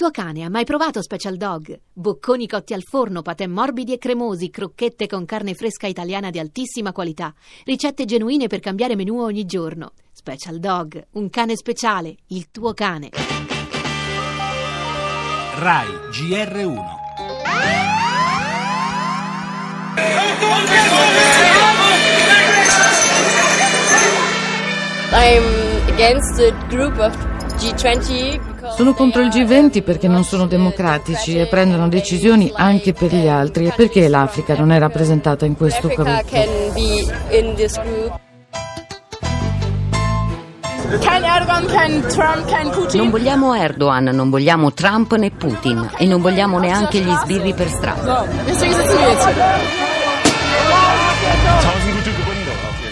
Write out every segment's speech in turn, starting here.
tuo cane ha mai provato Special Dog? Bocconi cotti al forno, patè morbidi e cremosi, crocchette con carne fresca italiana di altissima qualità, ricette genuine per cambiare menù ogni giorno. Special Dog, un cane speciale, il tuo cane. RAI GR1 I'm against the group of G20 sono contro il G20 perché non sono democratici e prendono decisioni anche per gli altri e perché l'Africa non è rappresentata in questo gruppo. Non vogliamo Erdogan, non vogliamo Trump né Putin e non vogliamo neanche gli sbirri per strada.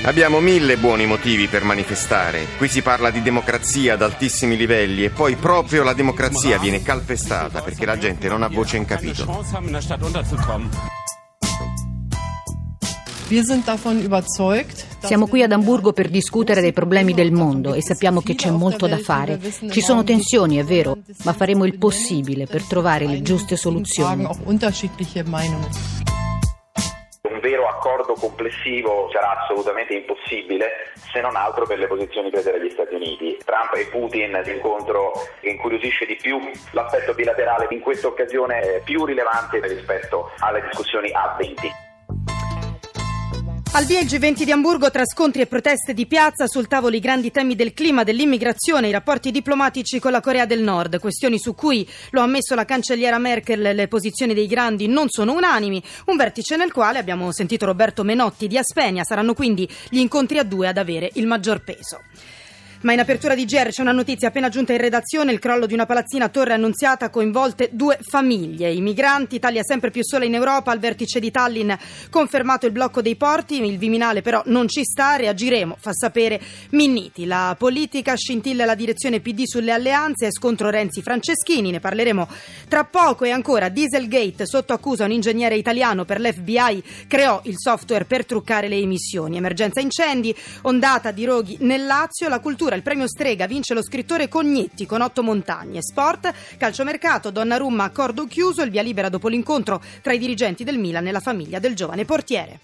Abbiamo mille buoni motivi per manifestare. Qui si parla di democrazia ad altissimi livelli e poi proprio la democrazia viene calpestata perché la gente non ha voce in capitolo. Siamo qui ad Amburgo per discutere dei problemi del mondo e sappiamo che c'è molto da fare. Ci sono tensioni, è vero, ma faremo il possibile per trovare le giuste soluzioni vero accordo complessivo sarà assolutamente impossibile se non altro per le posizioni prese dagli Stati Uniti. Trump e Putin, l'incontro che incuriosisce di più l'aspetto bilaterale in questa occasione è più rilevante rispetto alle discussioni a 20. Al via il G20 di Amburgo tra scontri e proteste di piazza sul tavolo i grandi temi del clima, dell'immigrazione, i rapporti diplomatici con la Corea del Nord, questioni su cui, lo ha ammesso la cancelliera Merkel, le posizioni dei grandi non sono unanimi, un vertice nel quale abbiamo sentito Roberto Menotti di Aspenia, saranno quindi gli incontri a due ad avere il maggior peso. Ma in apertura di GR c'è una notizia. Appena giunta in redazione, il crollo di una palazzina a Torre Annunziata coinvolte due famiglie. I migranti, Italia sempre più sola in Europa, al vertice di Tallinn confermato il blocco dei porti, il Viminale però non ci sta, reagiremo, fa sapere Minniti. La politica scintilla la direzione PD sulle alleanze. E scontro Renzi-Franceschini, ne parleremo tra poco. E ancora Dieselgate, sotto accusa un ingegnere italiano per l'FBI, creò il software per truccare le emissioni. Emergenza incendi, ondata di roghi nel Lazio, la cultura il premio Strega vince lo scrittore Cognetti con otto montagne. Sport, calciomercato, Donnarumma accordo chiuso, il via libera dopo l'incontro tra i dirigenti del Milan e la famiglia del giovane portiere.